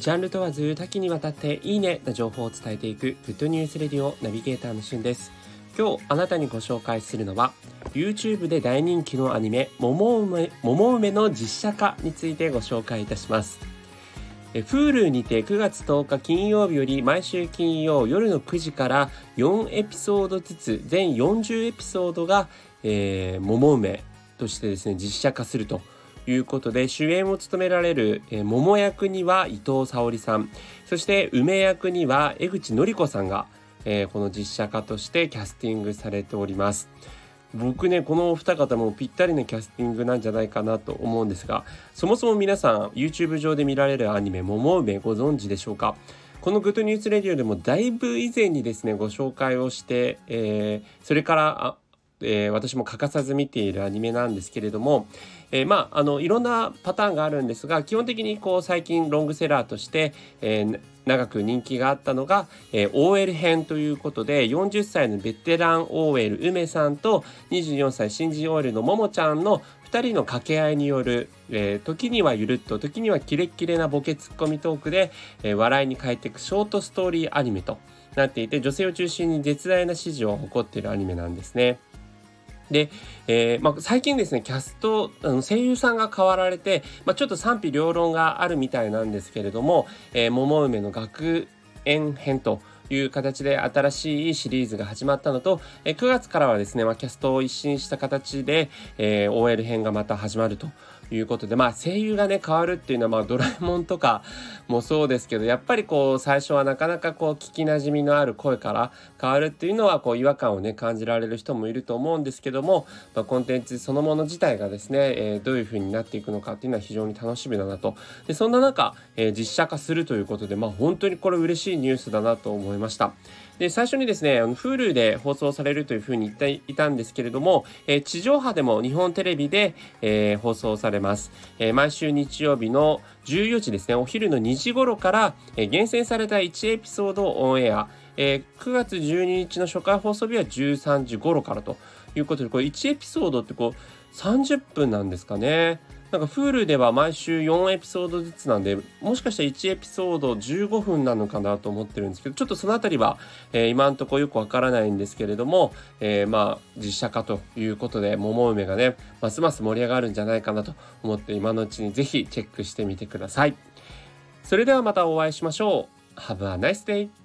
ジャンル問わず多岐にわたっていいねな情報を伝えていくグッドニュースレディオナビゲーターのしゅんです。今日あなたにご紹介するのは YouTube で大人気のアニメ桃梅桃梅の実写化についてご紹介いたします。Hulu にて9月10日金曜日より毎週金曜夜の9時から4エピソードずつ全40エピソードが、えー、桃梅としてですね実写化すると。いうことで主演を務められる、えー、桃役には伊藤沙莉さんそして梅役には江口のり子さんが、えー、この実写化としてキャスティングされております。僕ねこのお二方もぴったりなキャスティングなんじゃないかなと思うんですがそもそも皆さん YouTube 上で見られるアニメ「桃梅」ご存知でしょうか？このグッドニュースレディオでもだいぶ以前にですねご紹介をして、えー、それからえー、私も欠かさず見ているアニメなんですけれども、えー、まああのいろんなパターンがあるんですが基本的にこう最近ロングセラーとして、えー、長く人気があったのが、えー、OL 編ということで40歳のベテラン OL 梅さんと24歳新人 OL のももちゃんの2人の掛け合いによる、えー、時にはゆるっと時にはキレッキレなボケツッコミトークで、えー、笑いに変えていくショートストーリーアニメとなっていて女性を中心に絶大な支持を誇っているアニメなんですね。で、えーまあ、最近ですねキャストあの声優さんが変わられて、まあ、ちょっと賛否両論があるみたいなんですけれども「えー、桃梅の学園編」という形で新しいシリーズが始まったのと、えー、9月からはですね、まあ、キャストを一新した形で、えー、OL 編がまた始まるということで、まあ声優がね、変わるっていうのは、まあドラえもんとかもそうですけど、やっぱりこう最初はなかなかこう聞きなじみのある声から変わるっていうのはこう違和感をね、感じられる人もいると思うんですけども、まあ、コンテンツそのもの自体がですね、えー、どういう風になっていくのかっていうのは非常に楽しみだなと。で、そんな中、えー、実写化するということで、まあ本当にこれ嬉しいニュースだなと思いました。で、最初にですね、Hulu で放送されるというふうに言っていたんですけれども、えー、地上波でも日本テレビで、えー、放送されます、えー、毎週日曜日の14時ですね、お昼の2時頃から、え厳選された1エピソードオンエア、え9月12日の初回放送日は13時頃からということで、これ1エピソードってこう30分なんですかね。なんか Hulu では毎週4エピソードずつなんで、もしかしたら1エピソード15分なのかなと思ってるんですけど、ちょっとそのあたりは、えー、今んとこよくわからないんですけれども、えー、まあ、実写化ということで、桃梅がね、ますます盛り上がるんじゃないかなと思って、今のうちにぜひチェックしてみてください。それではまたお会いしましょう。Have a nice day!